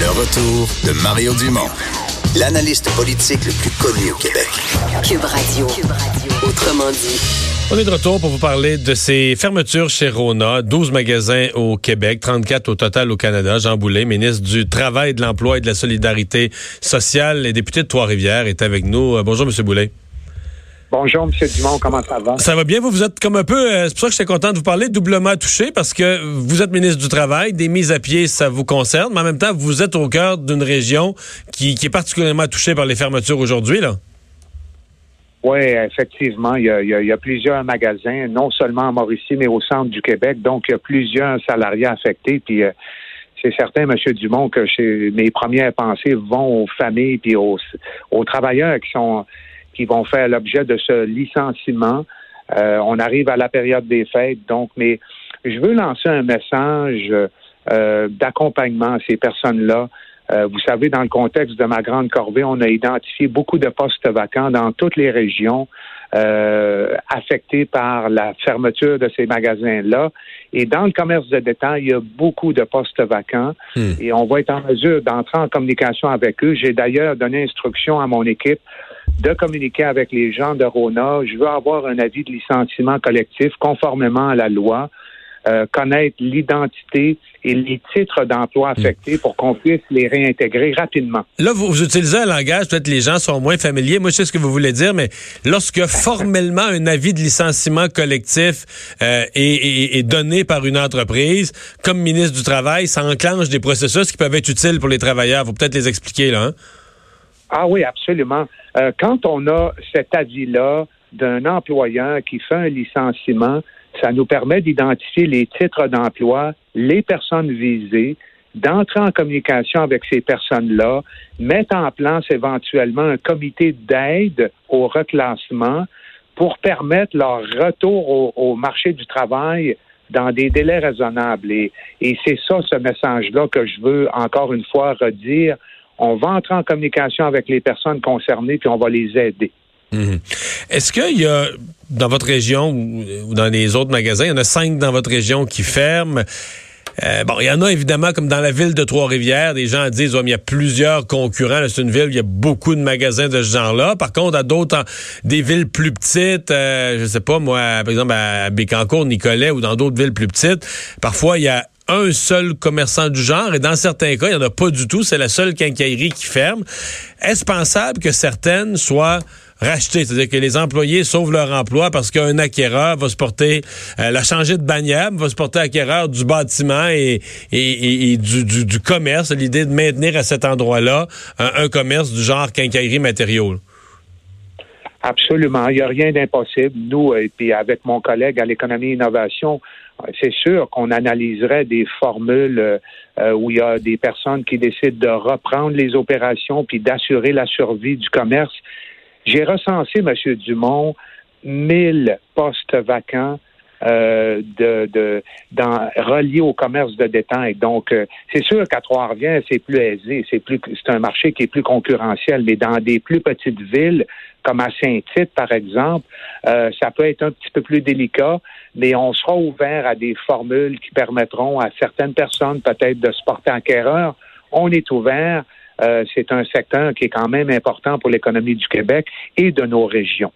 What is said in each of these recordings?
Le retour de Mario Dumont, l'analyste politique le plus connu au Québec. Cube Radio. Autrement dit. On est de retour pour vous parler de ces fermetures chez Rona, 12 magasins au Québec, 34 au total au Canada. Jean Boulet, ministre du Travail, de l'Emploi et de la Solidarité sociale et député de Trois-Rivières, est avec nous. Euh, bonjour, M. Boulet. Bonjour, M. Dumont, comment ça va? Ça va bien, vous, vous êtes comme un peu, euh, c'est pour ça que j'étais content de vous parler, doublement touché, parce que vous êtes ministre du Travail, des mises à pied, ça vous concerne, mais en même temps, vous êtes au cœur d'une région qui, qui est particulièrement touchée par les fermetures aujourd'hui, là. Oui, effectivement, il y, a, il, y a, il y, a, plusieurs magasins, non seulement à Mauricie, mais au centre du Québec. Donc, il y a plusieurs salariés affectés. Puis, euh, c'est certain, M. Dumont, que mes premières pensées vont aux familles puis aux, aux travailleurs qui sont qui vont faire l'objet de ce licenciement. Euh, on arrive à la période des fêtes, donc, mais je veux lancer un message euh, d'accompagnement à ces personnes-là. Euh, vous savez, dans le contexte de ma grande corvée, on a identifié beaucoup de postes vacants dans toutes les régions euh, affectées par la fermeture de ces magasins-là. Et dans le commerce de détail, il y a beaucoup de postes vacants hmm. et on va être en mesure d'entrer en communication avec eux. J'ai d'ailleurs donné instruction à mon équipe de communiquer avec les gens de Rona. Je veux avoir un avis de licenciement collectif conformément à la loi. Euh, connaître l'identité et les titres d'emploi affectés pour qu'on puisse les réintégrer rapidement. Là, vous, vous, utilisez un langage, peut-être les gens sont moins familiers. Moi, je sais ce que vous voulez dire, mais lorsque formellement un avis de licenciement collectif euh, est, est, est, donné par une entreprise, comme ministre du Travail, ça enclenche des processus qui peuvent être utiles pour les travailleurs. Vous peut-être les expliquer, là. Hein? Ah oui, absolument. Euh, quand on a cet avis-là d'un employeur qui fait un licenciement, ça nous permet d'identifier les titres d'emploi, les personnes visées, d'entrer en communication avec ces personnes-là, mettre en place éventuellement un comité d'aide au reclassement pour permettre leur retour au, marché du travail dans des délais raisonnables. Et c'est ça, ce message-là que je veux encore une fois redire. On va entrer en communication avec les personnes concernées, puis on va les aider. Mmh. Est-ce qu'il y a dans votre région ou, dans les autres magasins, il y en a cinq dans votre région qui ferment? Euh, bon, il y en a évidemment, comme dans la ville de Trois-Rivières, des gens disent, il y a plusieurs concurrents. C'est une ville où il y a beaucoup de magasins de ce genre-là. Par contre, à d'autres, des villes plus petites, euh, je sais pas, moi, par exemple, à Bécancourt, Nicolet ou dans d'autres villes plus petites, parfois, il y a un seul commerçant du genre et dans certains cas, il n'y en a pas du tout. C'est la seule quincaillerie qui ferme. Est-ce pensable que certaines soient racheter, c'est-à-dire que les employés sauvent leur emploi parce qu'un acquéreur va se porter, euh, la changer de bannière, va se porter acquéreur du bâtiment et, du, du, commerce, l'idée de maintenir à cet endroit-là un, commerce du genre quincaillerie matériaux. Absolument, il n'y a rien d'impossible. Nous, et puis avec mon collègue à l'économie et innovation, c'est sûr qu'on analyserait des formules euh, où il y a des personnes qui décident de reprendre les opérations puis d'assurer la survie du commerce. J'ai recensé, M. Dumont, 1000 postes vacants euh, reliés au commerce de détail. Donc, euh, c'est sûr qu'à Trois-Rivières, c'est plus aisé, c'est c'est un marché qui est plus concurrentiel, mais dans des plus petites villes, comme à Saint-Tite, par exemple, euh, ça peut être un petit peu plus délicat, mais on sera ouvert à des formules qui permettront à certaines personnes peut-être de se porter acquéreur. On est ouvert. Euh, c'est un secteur qui est quand même important pour l'économie du Québec et de nos régions.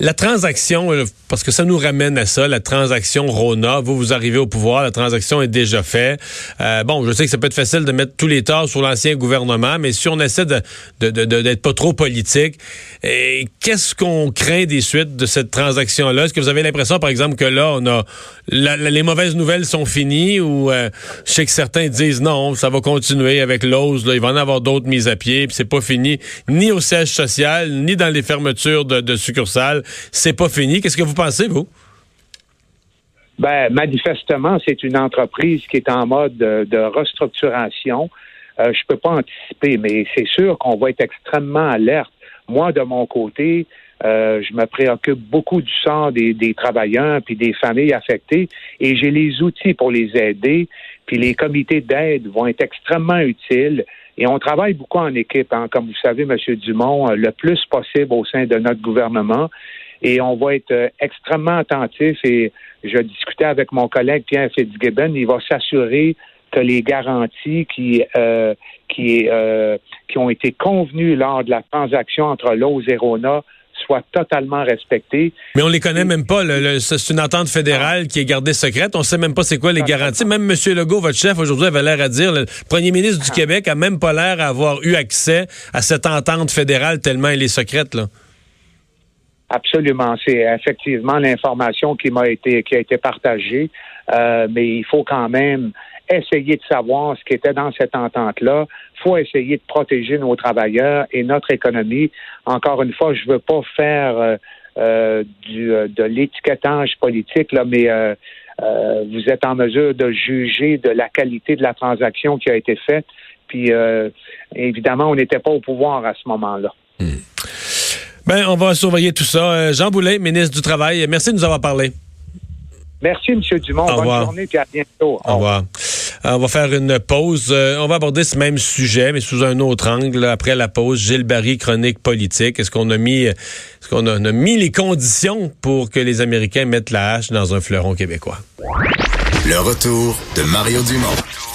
La transaction, euh, parce que ça nous ramène à ça, la transaction Rona, vous, vous arrivez au pouvoir, la transaction est déjà faite. Euh, bon, je sais que ça peut être facile de mettre tous les torts sur l'ancien gouvernement, mais si on essaie de, d'être pas trop politique, qu'est-ce qu'on craint des suites de cette transaction-là? Est-ce que vous avez l'impression, par exemple, que là, on a les mauvaises nouvelles sont finies ou euh, je sais que certains disent non, ça va continuer avec l'ose, il va en avoir d'autres mises à pied, puis c'est pas fini, ni au siège social, ni dans les fermetures de, de succursales. C'est pas fini. Qu'est-ce que vous pensez, vous? Ben, manifestement, c'est une entreprise qui est en mode de, restructuration. Euh, je peux pas anticiper, mais c'est sûr qu'on va être extrêmement alerte. Moi, de mon côté, euh, je me préoccupe beaucoup du sort des, des travailleurs puis des familles affectées et j'ai les outils pour les aider. Puis les comités d'aide vont être extrêmement utiles. Et on travaille beaucoup en équipe, hein, comme vous savez, M. Dumont, euh, le plus possible au sein de notre gouvernement. Et on va être euh, extrêmement attentif. Et je discutais avec mon collègue Pierre Fitzgibbon. Il va s'assurer que les garanties qui euh, qui euh, qui ont été convenues lors de la transaction entre Lowe's et Rona totalement. Mais on les connaît même pas. c'est une entente fédérale qui est gardée secrète. On sait même pas c'est quoi les garanties. Même M. Legault, votre chef, aujourd'hui, avait l'air à dire, le premier ministre du Québec a même pas l'air d'avoir eu accès à cette entente fédérale tellement elle est secrète. Là. Absolument. C'est effectivement l'information qui m'a été qui a été partagée. Euh, mais il faut quand même essayer de savoir ce qui était dans cette entente-là. Il faut essayer de protéger nos travailleurs et notre économie. Encore une fois, je ne veux pas faire euh, euh, du, euh, de l'étiquetage politique, là, mais vous êtes en mesure de juger de la qualité de la transaction qui a été faite. Puis, évidemment, on n'était pas au pouvoir à ce moment-là. Hmm. Ben, on va surveiller tout ça. Jean Boulet, ministre du Travail, merci de nous avoir parlé. Merci, M. Dumont. Bonne journée, puis à bientôt. Au revoir. On va faire une pause. Euh, on va aborder ce même sujet, mais sous un autre angle. Après la pause, Gilles Barry, chronique politique. Est-ce qu'on a mis, est-ce qu'on a, mis les conditions pour que les Américains mettent la hache dans un fleuron québécois? Le retour de Mario Dumont.